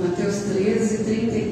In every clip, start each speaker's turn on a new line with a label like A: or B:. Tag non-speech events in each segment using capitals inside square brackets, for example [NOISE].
A: Mateus 13, 33.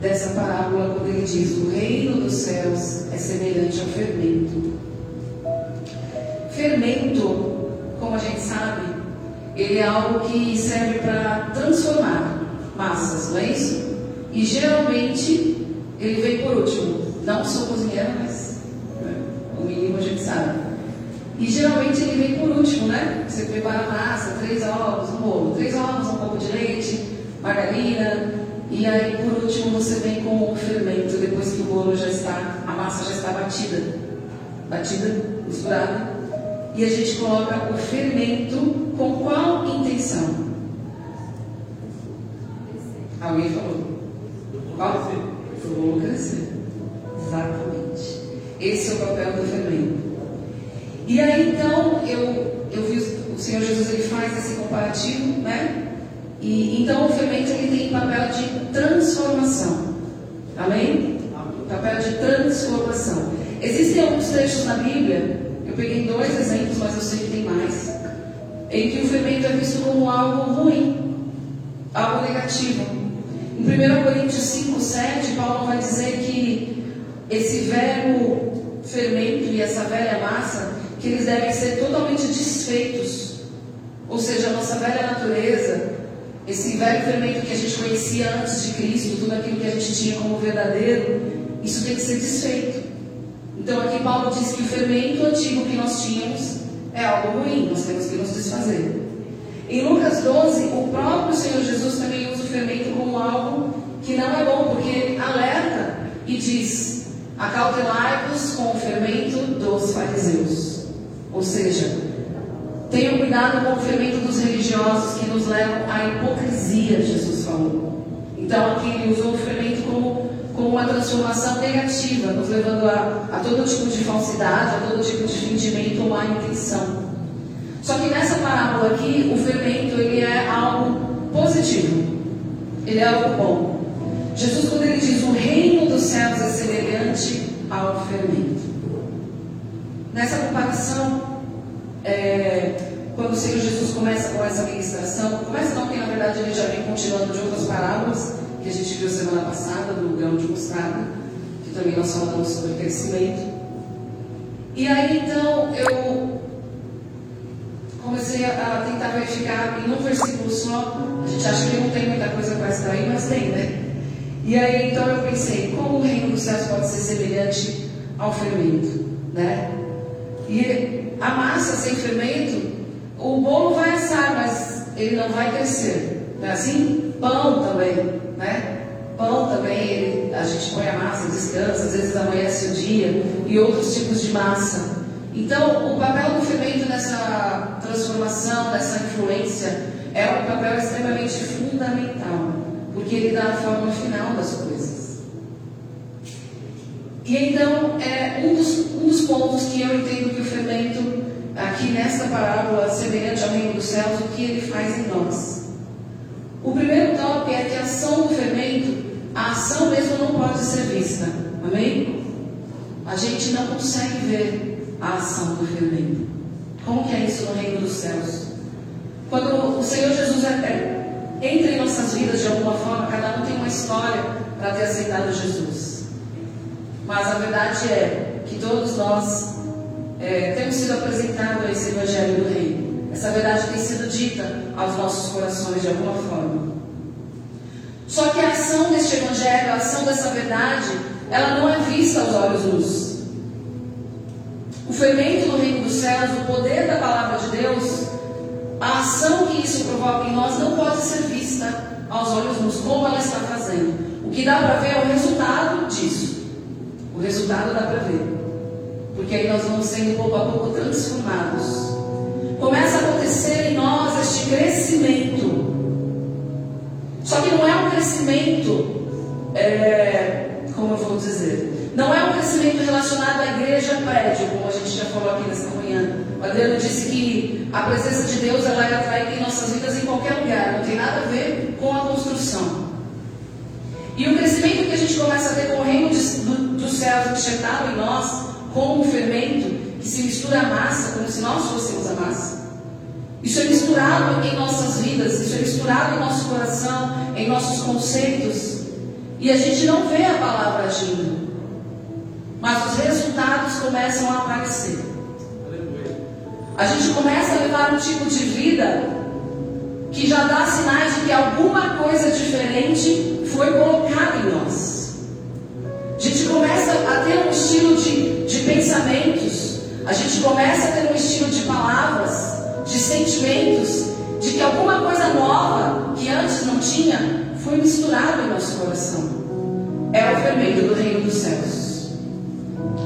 A: Dessa parábola quando ele diz: O reino dos céus é semelhante ao fermento. Fermento, como a gente sabe, ele é algo que serve para transformar massas, não é isso? E geralmente ele vem por último. Não sou cozinheira, mas né, o mínimo a gente sabe. E geralmente ele vem por último, né? Você prepara a massa, três ovos, um bolo, três ovos, um pouco de leite, margarina, e aí por último você vem com o fermento, depois que o bolo já está, a massa já está batida, batida, misturada, e a gente coloca o fermento com qual intenção? Alguém falou? Qual? O bolo crescer. Exatamente. Esse é o papel do fermento. E aí então eu, eu vi o Senhor Jesus ele faz esse comparativo, né? E então o fermento ele tem papel de transformação. Amém? Papel de transformação. Existem alguns trechos na Bíblia, eu peguei dois exemplos, mas eu sei que tem mais, em que o fermento é visto como algo ruim, algo negativo. Em 1 Coríntios 5, 7, Paulo vai dizer que esse velho fermento e essa velha massa, que eles devem ser totalmente desfeitos. Ou seja, a nossa velha natureza, esse velho fermento que a gente conhecia antes de Cristo, tudo aquilo que a gente tinha como verdadeiro, isso tem que ser desfeito. Então aqui Paulo diz que o fermento antigo que nós tínhamos é algo ruim, nós temos que nos desfazer. Em Lucas 12, o próprio Senhor Jesus também usa o fermento como algo que não é bom, porque ele alerta e diz: acautelai-vos com o fermento dos fariseus. Ou seja, tenham cuidado com o fermento dos religiosos que nos levam à hipocrisia, Jesus falou. Então aqui ele usou o fermento como, como uma transformação negativa, nos levando a, a todo tipo de falsidade, a todo tipo de fingimento ou má intenção. Só que nessa parábola aqui, o fermento ele é algo positivo. Ele é algo bom. Jesus, quando ele diz o reino dos céus é semelhante ao fermento. Nessa comparação, é, quando o Senhor Jesus começa com essa ministração, começa não, porque na verdade ele já vem continuando de outras parábolas que a gente viu semana passada, do grão de mostarda, que também nós falamos sobre crescimento. E aí então eu comecei a, tentar verificar em um versículo só. A gente acha que não tem muita coisa para extrair, mas tem, né? E aí então eu pensei, como o reino dos céus pode ser semelhante ao fermento, né? E a massa sem fermento, o bolo vai assar, mas ele não vai crescer. Não é assim? Pão também, né? Pão também, ele, a gente põe a massa, descansa, às vezes amanhece o dia, e outros tipos de massa. Então, o papel do fermento nessa transformação, nessa influência, é um papel extremamente fundamental, porque ele dá a forma final das coisas. E então, é um dos, pontos que eu entendo que o fermento, aqui nessa parábola, semelhante ao reino dos céus, o que ele faz em nós. O primeiro tópico é que a ação do fermento, a ação mesmo não pode ser vista. Amém? A gente não consegue ver a ação do fermento. Como que é isso no reino dos céus? Quando o Senhor Jesus é, entra em nossas vidas de alguma forma, cada um tem uma história para ter aceitado Jesus. Mas a verdade é que todos nós é, temos sido apresentados a esse Evangelho do Reino. Essa verdade tem sido dita aos nossos corações de alguma forma. Só que a ação deste Evangelho, a ação dessa verdade, ela não é vista aos olhos nus. O fermento do reino dos céus, o poder da palavra de Deus, a ação que isso provoca em nós não pode ser vista aos olhos nus, como ela está fazendo. O que dá para ver é o resultado disso. O resultado dá para ver. Porque aí nós vamos sendo pouco a pouco transformados. Começa a acontecer em nós este crescimento. Só que não é um crescimento, é, como eu vou dizer, não é um crescimento relacionado à igreja prédio, como a gente já falou aqui nesta manhã. O Adriano disse que a presença de Deus ela é atraída em nossas vidas em qualquer lugar, não tem nada a ver com a construção. E o crescimento que a gente começa a ter com o reino de, do, dos céus enxertado em nós, como um fermento que se mistura à massa, como se nós fôssemos a massa. Isso é misturado em nossas vidas, isso é misturado em nosso coração, em nossos conceitos. E a gente não vê a palavra agindo. Mas os resultados começam a aparecer. A gente começa a levar um tipo de vida que já dá sinais de que alguma coisa diferente foi colocada a gente começa a ter um estilo de palavras, de sentimentos, de que alguma coisa nova que antes não tinha foi misturado em nosso coração. É o fermento do reino dos céus.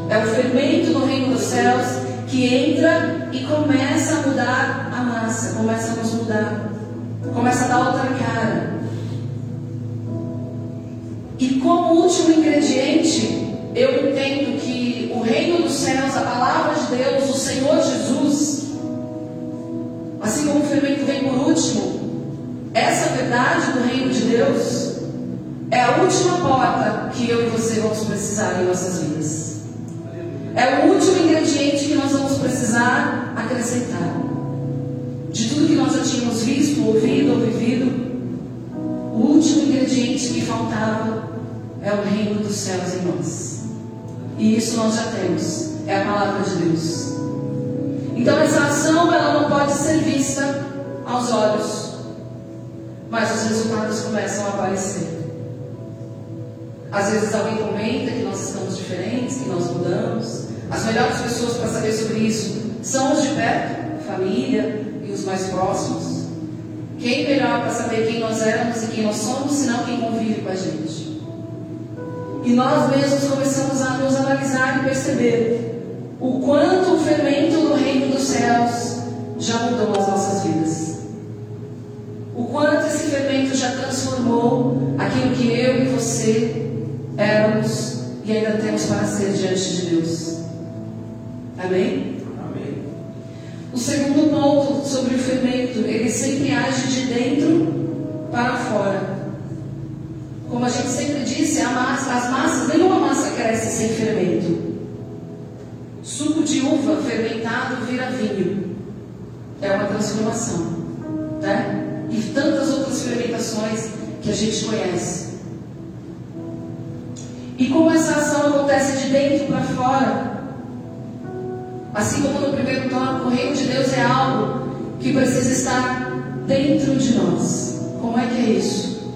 A: É o fermento do reino dos céus que entra e começa a mudar a massa, começa a nos mudar, começa a dar outra cara. E como último ingrediente, eu entendo que o reino dos céus, de Deus, o Senhor Jesus, assim como o fermento vem por último, essa verdade do reino de Deus é a última porta que eu e você vamos precisar em nossas vidas. É o último ingrediente que nós vamos precisar acrescentar. De tudo que nós já tínhamos visto, ouvido ou vivido, o último ingrediente que faltava é o reino dos céus em nós. E isso nós já temos. É a palavra de Deus. Então essa ação ela não pode ser vista aos olhos, mas os resultados começam a aparecer. Às vezes alguém comenta que nós estamos diferentes, que nós mudamos. As melhores pessoas para saber sobre isso são os de perto, família e os mais próximos. Quem melhor para saber quem nós éramos e quem nós somos, senão quem convive com a gente? E nós mesmos começamos a nos analisar e perceber o quanto o fermento do reino dos céus já mudou as nossas vidas. O quanto esse fermento já transformou aquilo que eu e você éramos e ainda temos para ser diante de Deus. Amém?
B: Amém.
A: O segundo ponto sobre o fermento, ele sempre age de dentro para fora. Como a gente sempre disse, massa, as massas, nenhuma massa cresce sem fermento. Fermentado vira vinho. É uma transformação. Né? E tantas outras fermentações que a gente conhece. E como essa ação acontece de dentro para fora, assim como no primeiro tópico, o reino de Deus é algo que precisa estar dentro de nós. Como é que é isso?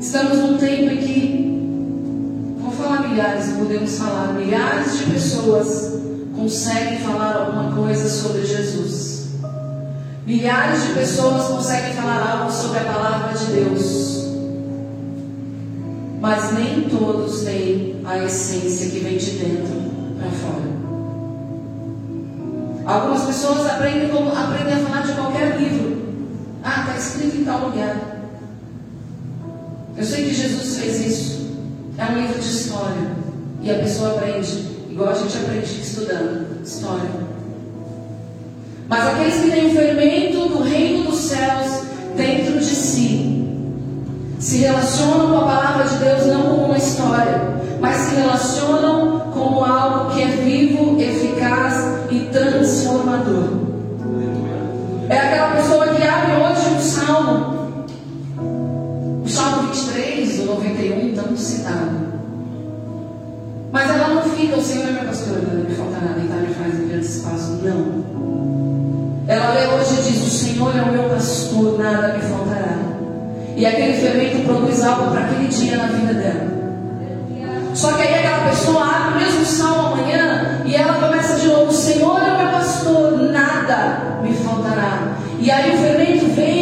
A: Estamos num tempo em que, vou falar milhares, podemos falar, milhares de pessoas conseguem falar alguma coisa sobre Jesus. Milhares de pessoas conseguem falar algo sobre a palavra de Deus. Mas nem todos têm a essência que vem de dentro para fora. Algumas pessoas aprendem, como, aprendem a falar de qualquer livro. Ah, está escrito em tal lugar. Eu sei que Jesus fez isso. É um livro de história. E a pessoa aprende, igual a gente aprende estudando história. Mas aqueles que têm o fermento do reino dos céus dentro de si, se relacionam com a palavra de Deus não como uma história, mas se relacionam como algo que é vivo, eficaz e transformador. É aquela pessoa que abre hoje um salmo 23, 91, tanto citado. Mas ela não fica, o Senhor é minha pastora, não me falta nada, então me faz em grande espaço. Não. Ela lê hoje e diz: O Senhor é o meu pastor, nada me faltará. E aquele fermento produz algo para aquele dia na vida dela. Só que aí aquela pessoa abre o mesmo salmo amanhã e ela começa de novo: O Senhor é o meu pastor, nada me faltará. E aí o fermento vem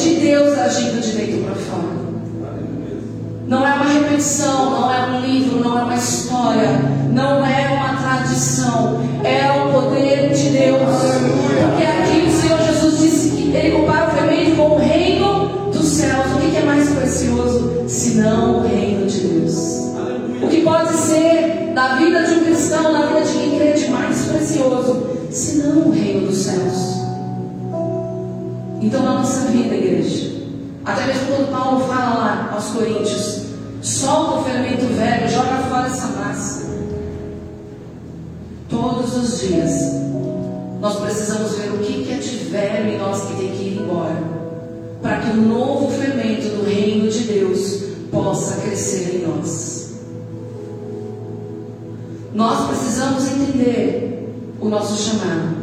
A: de Deus agindo de dentro para fora. Não é uma repetição, não é um livro, não é uma história, não é uma tradição, é o poder de Deus. Porque aqui o Senhor Jesus disse que ele compara o fermento com o reino dos céus. O que é mais precioso senão o reino de Deus? O que pode ser da vida de um cristão, na vida de quem crê, de mais precioso senão o reino Coríntios, solta o fermento velho, joga fora essa massa. Todos os dias, nós precisamos ver o que é de velho em nós que tem que ir embora, para que o novo fermento do reino de Deus possa crescer em nós. Nós precisamos entender o nosso chamado.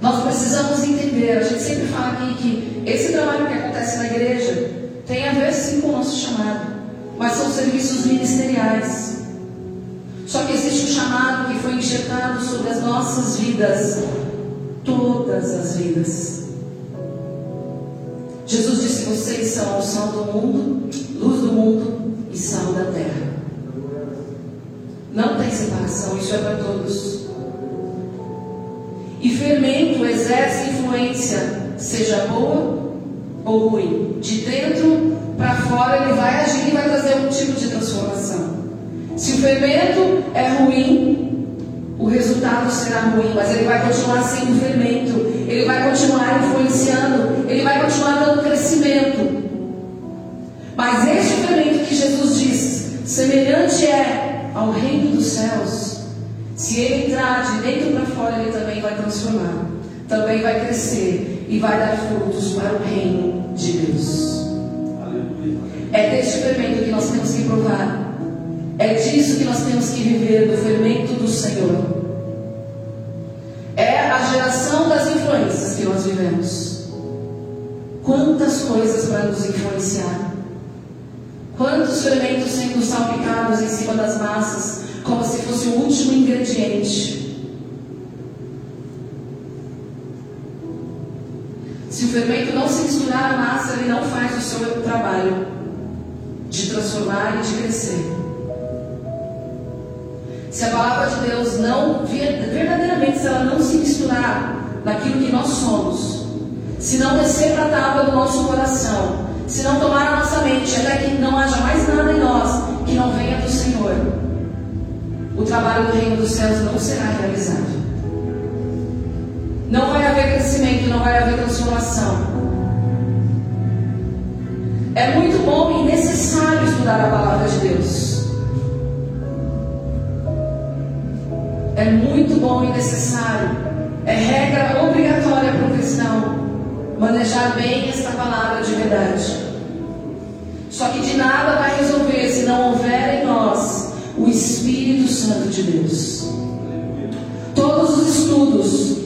A: Nós precisamos entender, a gente sempre fala aqui que esse trabalho que acontece na igreja tem a ver sim com o nosso chamado, mas são serviços ministeriais. Só que existe um chamado que foi enxertado sobre as nossas vidas, todas as vidas. Jesus disse: Vocês são o sal do mundo, luz do mundo e sal da terra. Não tem separação, isso é para todos. E fermento exerce influência, seja boa ou ruim. De dentro para fora ele vai agir e vai trazer um tipo de transformação. Se o fermento é ruim, o resultado será ruim, mas ele vai continuar sendo fermento, ele vai continuar influenciando, ele vai continuar dando crescimento. Mas este fermento que Jesus diz, semelhante é ao reino dos céus, se ele entrar de dentro para fora, ele também vai transformar, também vai crescer e vai dar frutos para o reino de Deus. É deste fermento que nós temos que provar. É disso que nós temos que viver, do fermento do Senhor. É a geração das influências que nós vivemos. Quantas coisas para nos influenciar. Quantos fermentos sendo salpicados em cima das massas como se fosse o último ingrediente. Se o fermento não se misturar à massa, ele não faz o seu trabalho de transformar e de crescer. Se a palavra de Deus não, verdadeiramente, se ela não se misturar naquilo que nós somos, se não descer para a tábua do nosso coração, se não tomar a nossa mente até que não haja mais nada em nós que não venha do Senhor, o trabalho do reino dos céus não será realizado. Não vai haver crescimento, não vai haver transformação. É muito bom e necessário estudar a palavra de Deus. É muito bom e necessário. É regra obrigatória para o cristão manejar bem esta palavra de verdade. Só que de nada vai resolver se não houver em nós o Espírito Santo de Deus. Todos os estudos,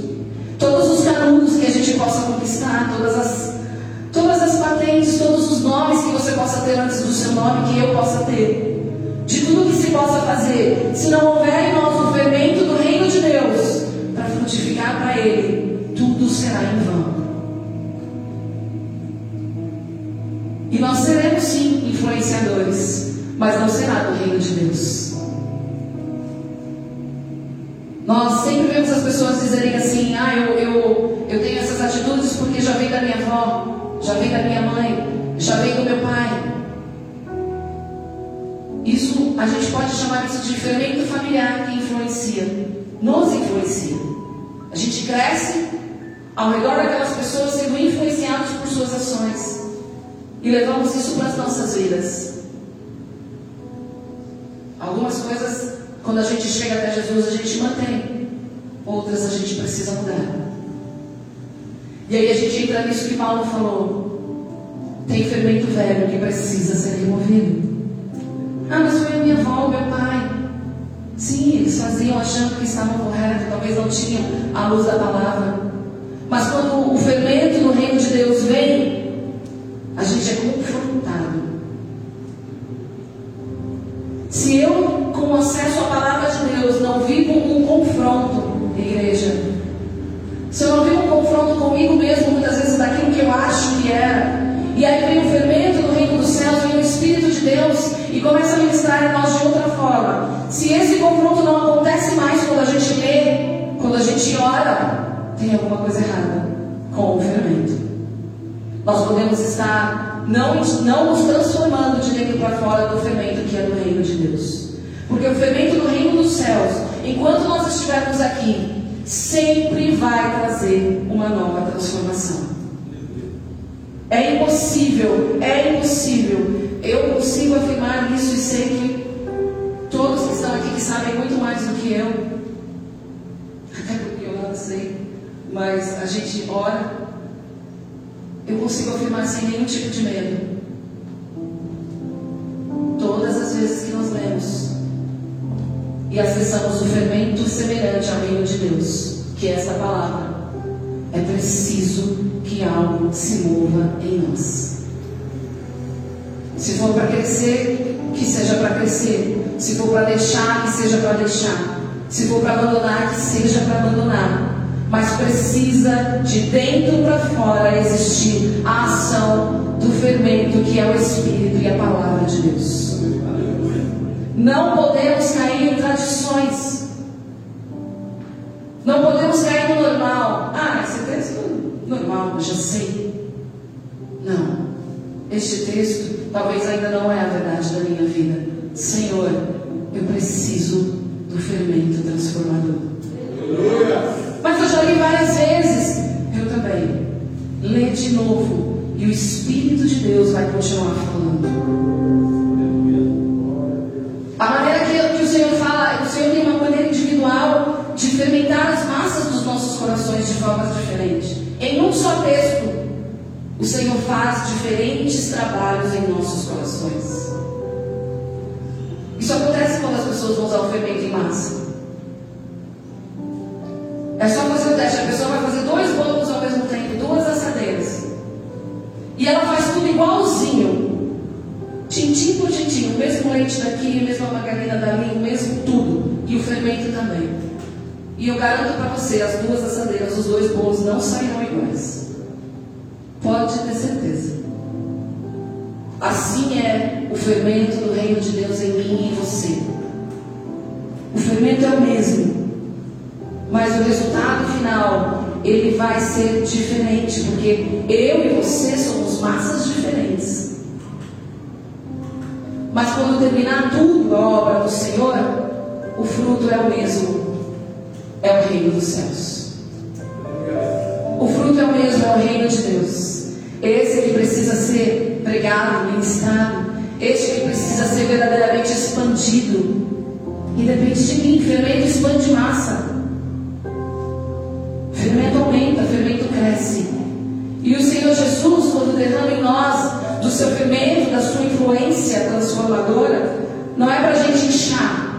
A: todos os canudos que a gente possa conquistar, todas as, todas as patentes, todos os nomes que você possa ter antes do seu nome, que eu possa ter, de tudo que se possa fazer, se não houver em nós o fermento do reino de Deus, para frutificar para Ele, tudo será em vão. E nós seremos sim influenciadores mas não será do reino de Deus. Nós sempre vemos as pessoas dizerem assim: ah, eu, eu, eu tenho essas atitudes porque já vem da minha avó, já vem da minha mãe, já vem do meu pai. Isso, a gente pode chamar isso de fermento familiar que influencia, nos influencia. A gente cresce, ao redor daquelas pessoas sendo influenciados por suas ações. E levamos isso para as nossas vidas. Algumas coisas, quando a gente chega até Jesus, a gente mantém. Outras a gente precisa mudar. E aí a gente entra nisso que Paulo falou. Tem fermento velho que precisa ser removido. Ah, mas foi a minha avó, meu pai. Sim, eles faziam achando que estavam corretos, talvez não tinham a luz da palavra. Mas quando o fermento no reino de Deus vem, a gente é confrontado. Se eu, com acesso à palavra de Deus, não vivo um confronto, igreja, se eu não vivo um confronto comigo mesmo, muitas vezes daquilo que eu acho que era, e aí vem o fermento no reino dos céus, vem o Espírito de Deus e começa a ministrar em nós de outra forma. Se esse confronto não acontece mais quando a gente lê, quando a gente ora, tem alguma coisa errada com o fermento. Nós podemos estar não, não nos transformando de dentro para fora do fermento que é do reino de Deus. Porque o fermento do reino dos céus, enquanto nós estivermos aqui, sempre vai trazer uma nova transformação. É impossível, é impossível. Eu consigo afirmar isso e sei que todos que estão aqui que sabem muito mais do que eu, [LAUGHS] até porque eu não sei, mas a gente ora, eu consigo afirmar sem nenhum tipo de medo. Todas as vezes que nós lemos e acessamos o fermento semelhante ao reino de Deus, que é essa palavra, é preciso que algo se mova em nós. Se for para crescer, que seja para crescer. Se for para deixar, que seja para deixar. Se for para abandonar, que seja para abandonar mas precisa de dentro para fora existir a ação do fermento que é o Espírito e a palavra de Deus. Não podemos cair em tradições. Não podemos cair no normal. Ah, esse texto normal, eu já sei. Não. Este texto talvez ainda não é a verdade da minha vida. Senhor, eu preciso do fermento transformador. Mas eu já li várias vezes. Eu também. Lê de novo. E o Espírito de Deus vai continuar falando. Diferentes trabalhos em nossos corações. Isso acontece quando as pessoas vão usar o fermento em massa. É só fazer o teste. A pessoa vai fazer dois bolos ao mesmo tempo, duas assadeiras. E ela faz tudo igualzinho. Tintim por tintim. O mesmo leite daqui, a mesma margarina dali, o mesmo tudo. E o fermento também. E eu garanto para você, as duas assadeiras, os dois bolos não sairão iguais. Pode ter certeza. Assim é o fermento do reino de Deus em mim e em você. O fermento é o mesmo mas o resultado final ele vai ser diferente, porque eu e você somos massas diferentes. Mas quando terminar tudo a obra do Senhor, o fruto é o mesmo, é o reino dos céus. O fruto é o mesmo, é o reino de Deus. Esse que ser pregado, ministrado, este que precisa ser verdadeiramente expandido. E depende de mim, fermento expande massa fermento aumenta, fermento cresce. E o Senhor Jesus, quando derrama em nós do seu fermento, da sua influência transformadora, não é para a gente inchar,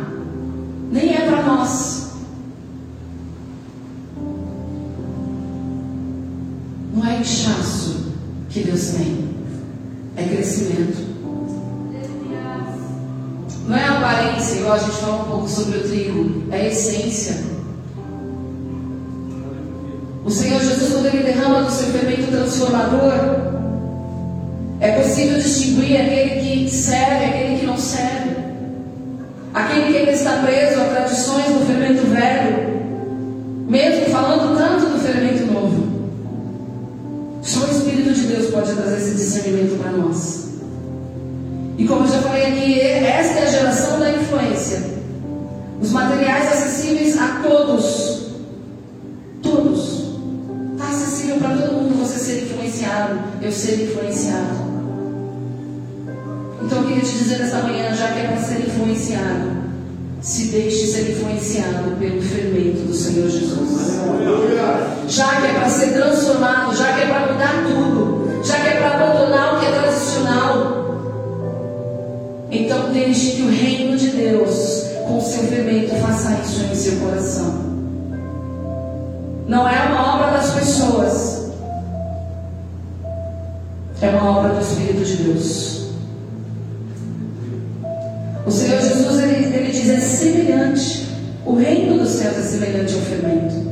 A: nem é para nós. Não é inchaço que Deus tem, sobre o trigo, é essência. O Senhor Jesus, quando Ele derrama do seu fermento transformador, é possível distinguir aquele que serve e aquele que não serve. Aquele que ainda está preso a tradições do fermento velho, mesmo falando tanto do fermento novo. Só o Espírito de Deus pode trazer esse discernimento para nós. E como eu já falei Os materiais acessíveis a todos. Todos influenciado, eu ser influenciado. Então eu queria te dizer nesta manhã, já que é para ser influenciado, se deixe ser influenciado pelo fermento do Senhor Jesus. Já que é para ser transformado, já que é para mudar tudo, com o seu fermento, faça isso em seu coração. Não é uma obra das pessoas, é uma obra do Espírito de Deus. O Senhor Jesus ele, ele diz: é semelhante, o reino dos céus é semelhante ao fermento.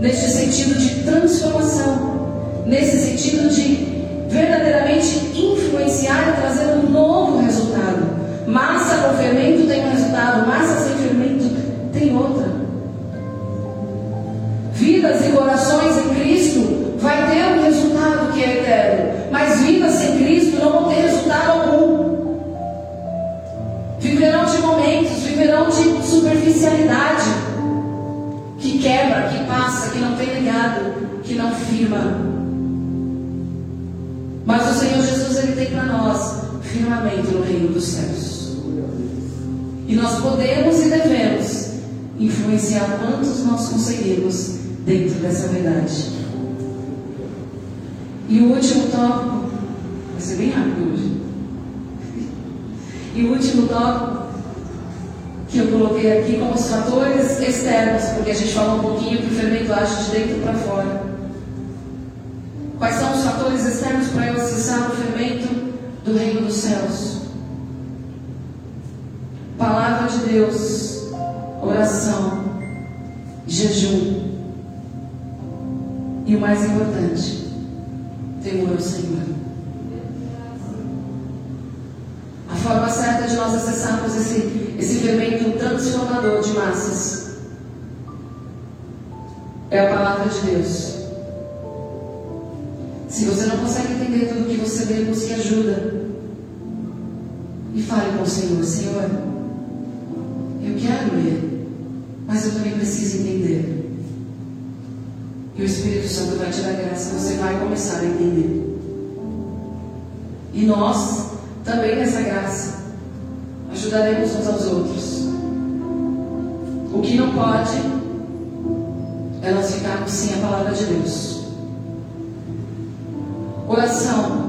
A: Neste sentido de transformação, nesse sentido de verdadeiramente influenciar e trazer um novo resultado. Massa com fermento tem um resultado, massa sem fermento tem outra. Vidas e corações em Cristo vai ter um resultado que é eterno, mas vidas sem Cristo não vão ter resultado algum. Viverão de momentos, viverão de superficialidade que quebra, que passa, que não tem ligado, que não firma. Mas o Senhor Jesus ele tem para nós firmamento no reino dos céus. E nós podemos e devemos influenciar quantos nós conseguimos dentro dessa verdade. E o último tópico, vai ser bem rápido hoje. E o último tópico que eu coloquei aqui como os fatores externos, porque a gente falou um pouquinho que o fermento age de dentro para fora. Quais são os fatores externos para eu acessar o fermento do reino dos céus? Palavra de Deus, oração, jejum. E o mais importante, temor ao Senhor. A forma certa de nós acessarmos esse, esse fermento transformador de massas é a palavra de Deus. Se você não consegue entender tudo que você lê, busque ajuda. E fale com o Senhor: Senhor, eu quero ler, mas eu também preciso entender. E o Espírito Santo vai te dar graça, você vai começar a entender. E nós, também nessa graça, ajudaremos uns aos outros. O que não pode é nós ficarmos sem a palavra de Deus. Oração.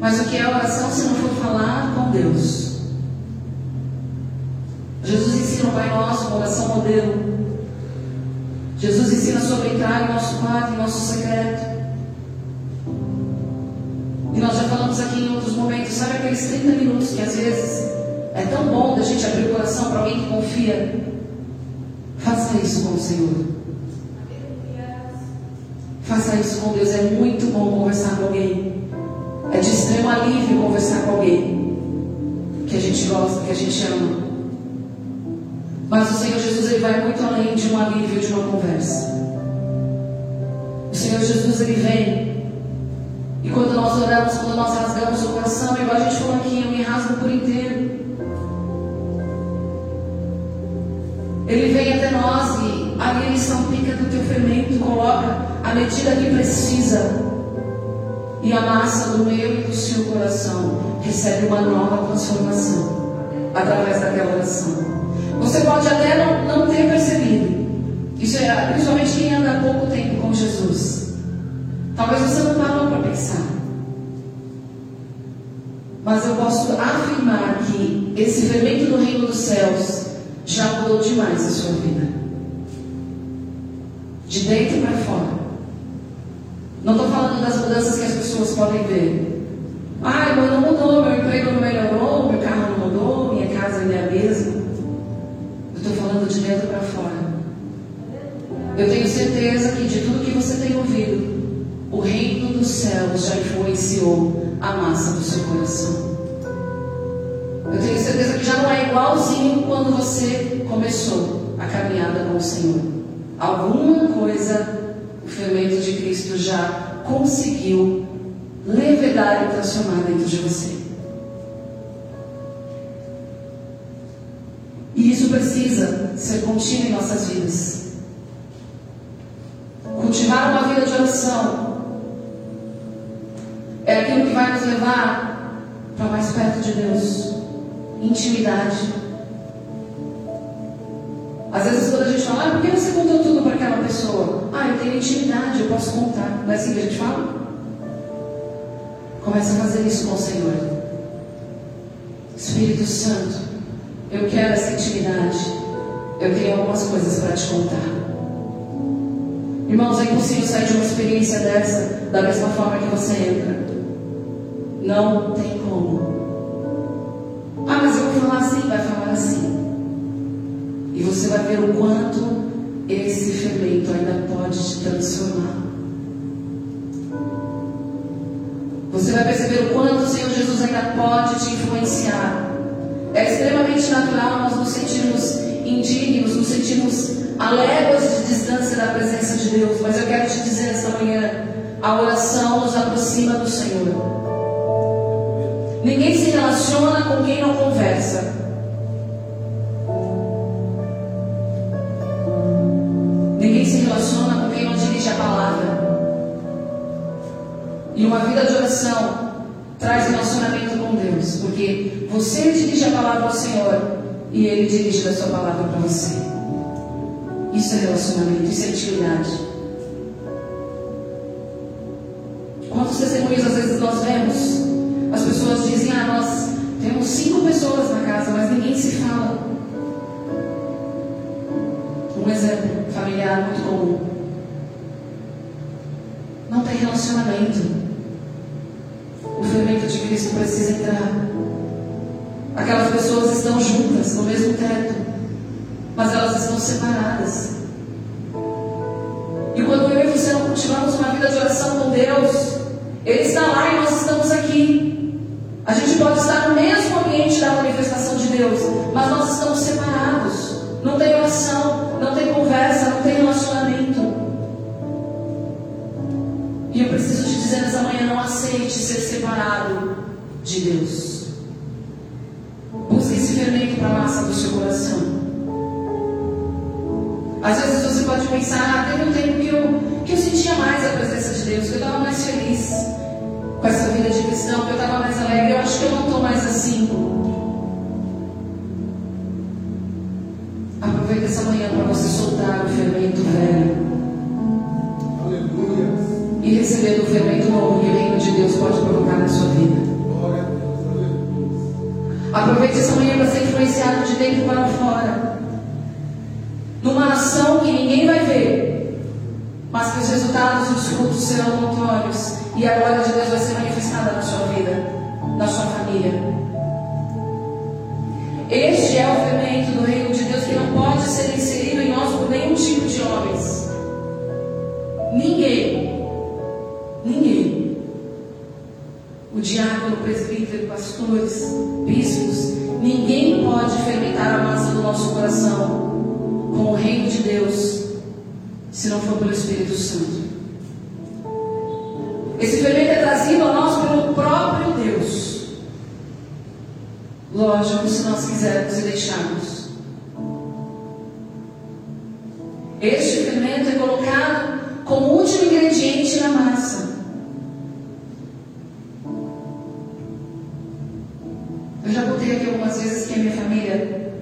A: Mas o que é oração se não for falar com Deus? O Pai Nosso, uma oração modelo. Jesus ensina sobre entrar em nosso quarto, em nosso secreto. E nós já falamos aqui em outros momentos, sabe aqueles 30 minutos que às vezes é tão bom da gente abrir o coração para alguém que confia. Faça isso com o Senhor. Faça isso com Deus. É muito bom conversar com alguém. É de extremo alívio conversar com alguém que a gente gosta, que a gente ama. Mas o Senhor Jesus ele vai muito além de um alívio de uma conversa. O Senhor Jesus ele vem e quando nós oramos, quando nós rasgamos o coração, igual a gente falou aqui, eu me rasgo por inteiro. Ele vem até nós e ali ele salpica do teu fermento, coloca a medida que precisa. E a massa do meu e do seu coração recebe uma nova transformação através daquela oração. Você pode até não, não ter percebido. Isso é principalmente quem anda há pouco tempo com Jesus. Talvez você não parou para pensar. Mas eu posso afirmar que esse fermento do reino dos céus já mudou demais a sua vida. De dentro para fora. Não estou falando das mudanças que as pessoas podem ver. Ah, mas não mudou, meu emprego não melhorou, meu carro não mudou, minha casa ainda é a mesma. Estou falando de dentro para fora. Eu tenho certeza que de tudo que você tem ouvido, o reino dos céus já influenciou a massa do seu coração. Eu tenho certeza que já não é igualzinho quando você começou a caminhada com o Senhor. Alguma coisa o fermento de Cristo já conseguiu levedar e transformar dentro de você. Precisa ser contínuo em nossas vidas. Cultivar uma vida de oração é aquilo que vai nos levar para mais perto de Deus. Intimidade. Às vezes quando a gente fala, ah, por que você contou tudo para aquela pessoa? Ah, eu tenho intimidade, eu posso contar. Não é assim que a gente fala? Começa a fazer isso com o Senhor. Espírito Santo, eu quero essa intimidade. Eu tenho algumas coisas para te contar. Irmãos, é impossível sair de uma experiência dessa da mesma forma que você entra. Não tem como. Ah, mas eu vou falar assim, vai falar assim. E você vai ver o quanto esse fermento ainda pode te transformar. Você vai perceber o quanto o Senhor Jesus ainda pode te influenciar. A léguas de distância da presença de Deus. Mas eu quero te dizer esta manhã: a oração nos aproxima do Senhor. Ninguém se relaciona com quem não conversa. Ninguém se relaciona com quem não dirige a palavra. E uma vida de oração traz relacionamento com Deus, porque você dirige a palavra ao Senhor e Ele dirige a sua palavra para você. Isso é relacionamento, isso é intimidade. Quantos testemunhos às vezes nós vemos? As pessoas dizem, ah, nós temos cinco pessoas na casa, mas ninguém se fala. Um exemplo familiar muito comum. Não tem relacionamento. O fermento de Cristo precisa entrar. Aquelas pessoas estão juntas no mesmo teto, mas elas estão separadas. E quando eu e você não cultivamos uma vida de oração com Deus, Ele está lá e nós estamos aqui. A gente pode estar no mesmo ambiente da manifestação de Deus, mas nós estamos separados. Não tem oração, não tem conversa, não tem relacionamento. E eu preciso te dizer nessa manhã: não aceite ser separado de Deus. Busque esse fermento para a massa do seu coração. Às vezes você pode pensar, ah, teve um tempo que eu, que eu sentia mais a presença de Deus, que eu estava mais feliz com essa vida de cristão, que eu estava mais alegre. Eu acho que eu não estou mais assim. Aproveita essa manhã para você soltar o fermento velho.
B: Aleluia.
A: E receber do fermento novo que o reino de Deus pode provocar na sua vida.
B: Glória a Deus. Aleluia.
A: Aproveite essa manhã para ser influenciado de dentro para fora. Ação que ninguém vai ver, mas que os resultados e os frutos serão notórios. E a glória de Deus vai ser manifestada na sua vida, na sua família. Este é o fermento do reino de Deus que não pode ser inserido em nós por nenhum tipo de homens. Ninguém. Ninguém. O diácono, o presbítero, pastores, bispos, ninguém pode fermentar a massa do nosso coração se não for pelo Espírito Santo. Esse fermento é trazido a nós pelo próprio Deus. Lógico, se nós quisermos e deixarmos. Este fermento é colocado como último ingrediente na massa. Eu já contei aqui algumas vezes que a minha família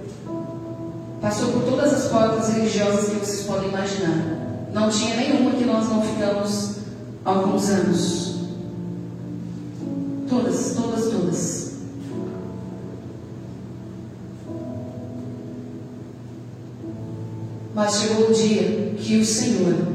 A: passou por todas as portas religiosas que vocês podem imaginar. Não tinha nenhuma que nós não ficamos alguns anos. Todas, todas, todas. Mas chegou o dia que o Senhor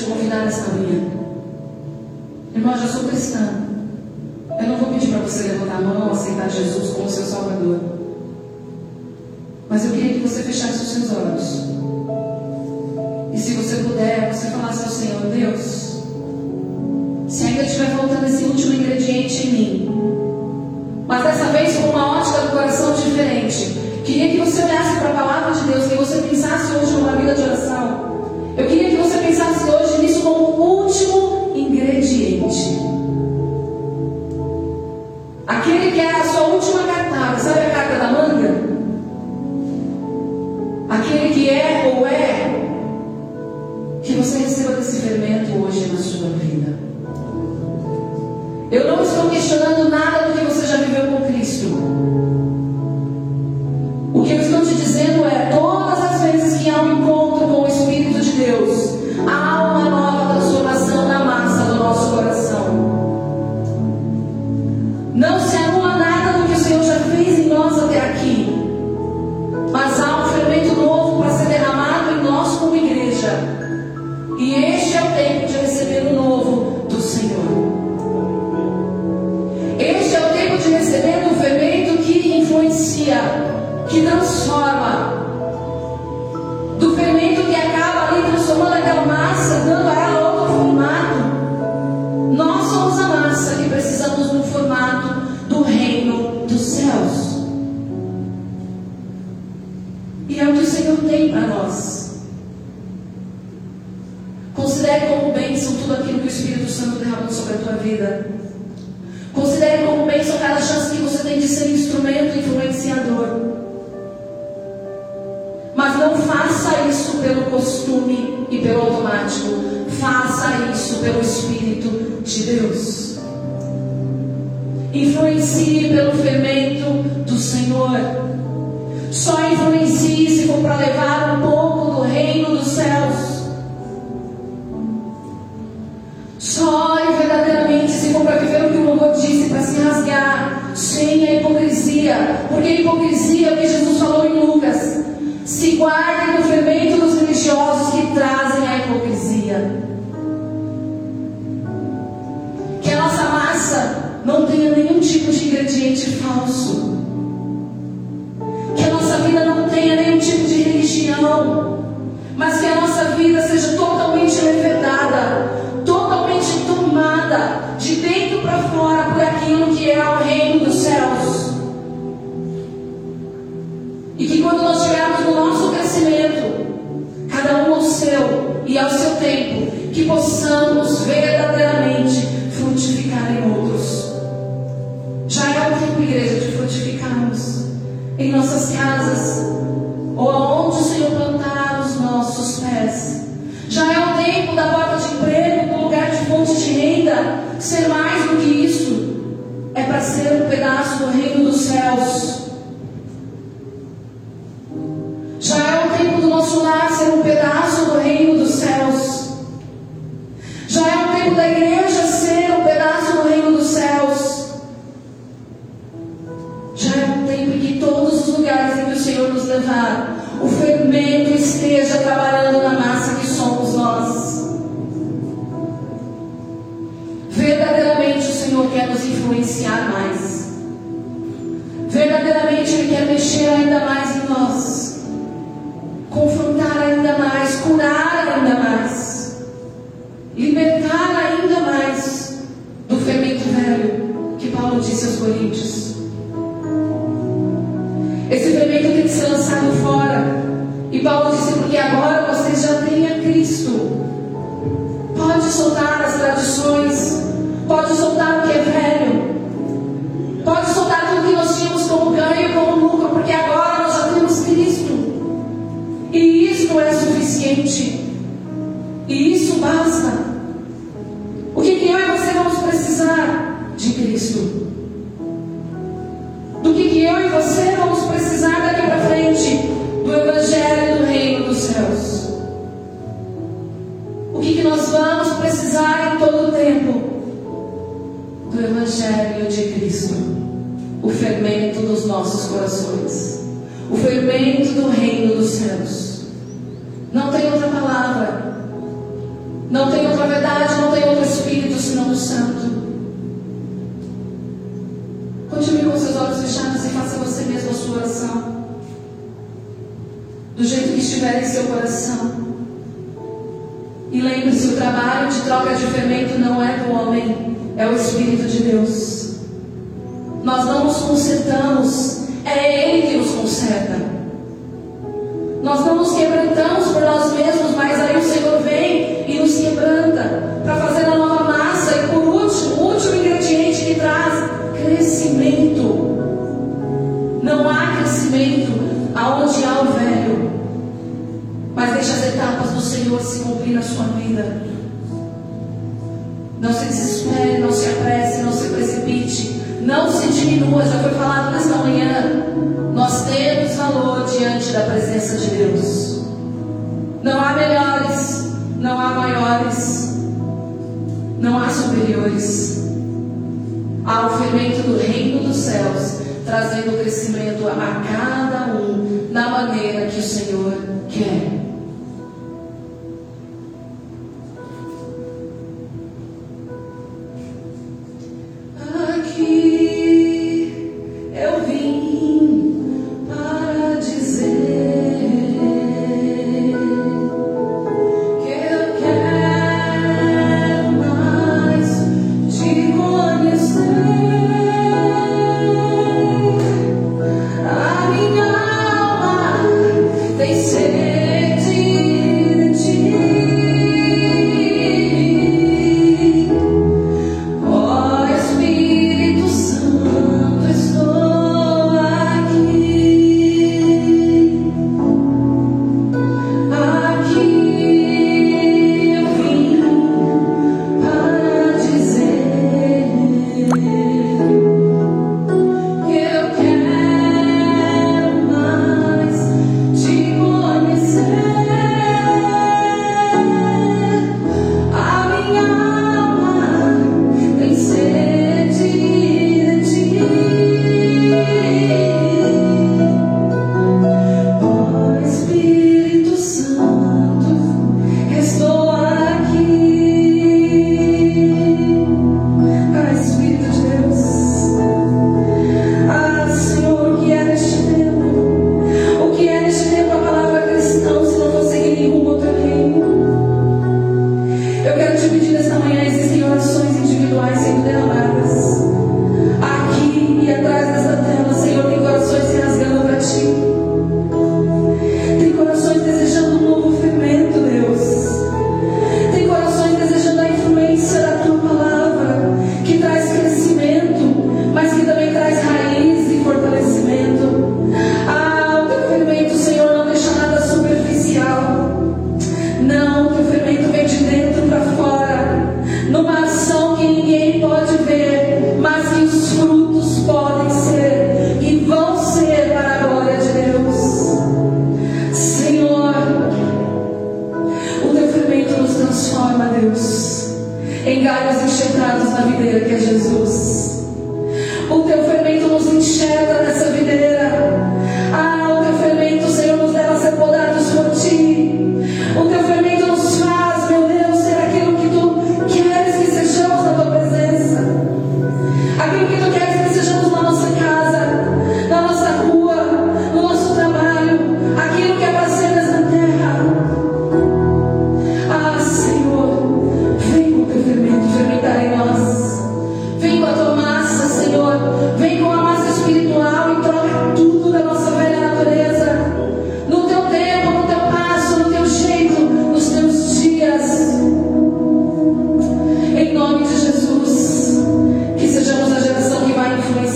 A: te convidar nessa manhã. Irmão, já sou cristã. Eu não vou pedir para você levantar a mão, ou aceitar Jesus como seu Salvador. Mas eu queria que você fechasse os seus olhos. E se você puder, você falasse ao Senhor, Deus, se ainda estiver faltando esse último ingrediente em mim, mas dessa vez com uma ótica do coração diferente, queria que você olhasse para a palavra derramando sobre a tua vida. Considere como bênção cada chance que você tem de ser instrumento influenciador. Mas não faça isso pelo costume e pelo automático. Faça isso pelo Espírito de Deus. Influencie pelo fermento do Senhor. Só influencie se for para levar seus coríntios. Esse fermento tem que ser lançado fora. E Paulo disse: porque agora vocês já têm a Cristo. Pode soltar as tradições, pode soltar o que é velho, pode soltar tudo que nós tínhamos como ganho, como lucro, porque agora nós já temos Cristo. E isso não é suficiente, e isso basta. Nós não nos quebrantamos por nós mesmos, mas aí o Senhor vem e nos quebranta para fazer a nova massa. E por último, o último ingrediente que traz crescimento. Não há crescimento aonde há o velho. Mas deixa as etapas do Senhor se cumprir na sua vida. Presença de Deus. Não há melhores, não há maiores, não há superiores. Há o fermento do reino dos céus, trazendo crescimento a cada um na maneira que o Senhor quer.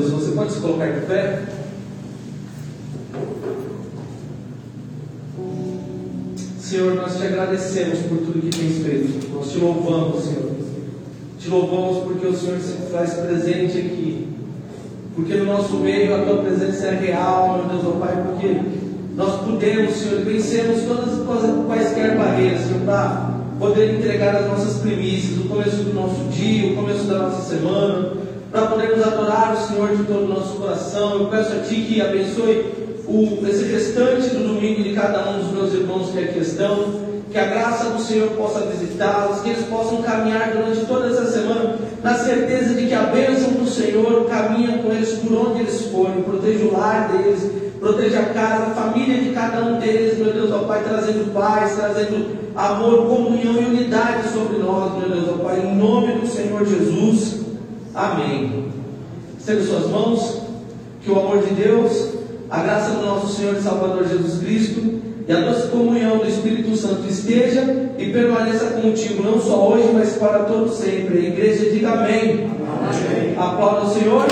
C: Deus. Você pode se colocar de pé? Senhor, nós te agradecemos por tudo que tens feito. Nós te louvamos, Senhor. Te louvamos porque o Senhor se faz presente aqui. Porque no nosso meio a tua presença é real, meu Deus, ó Pai, porque nós podemos, Senhor, vencemos todas as quaisquer barreiras, Senhor, para poder entregar as nossas primícias, o começo do nosso dia, o começo da nossa semana, para podermos adorar o Senhor de todo o nosso coração. Eu peço a Ti que abençoe o, esse restante do domingo de cada um dos meus irmãos que aqui estão. Que a graça do Senhor possa visitá-los, que eles possam caminhar durante toda essa semana, na certeza de que a bênção do Senhor caminha com eles por onde eles forem, proteja o lar deles, proteja a casa, a família de cada um deles, meu Deus, ó Pai, trazendo paz, trazendo amor, comunhão e unidade sobre nós, meu Deus, ó Pai, em nome do Senhor Jesus. Amém. Estende suas mãos, que o amor de Deus, a graça do nosso Senhor e Salvador Jesus Cristo e a doce comunhão do Espírito Santo esteja e permaneça contigo, não só hoje, mas para todo sempre. A igreja diga amém. amém. Aplauda o Senhor.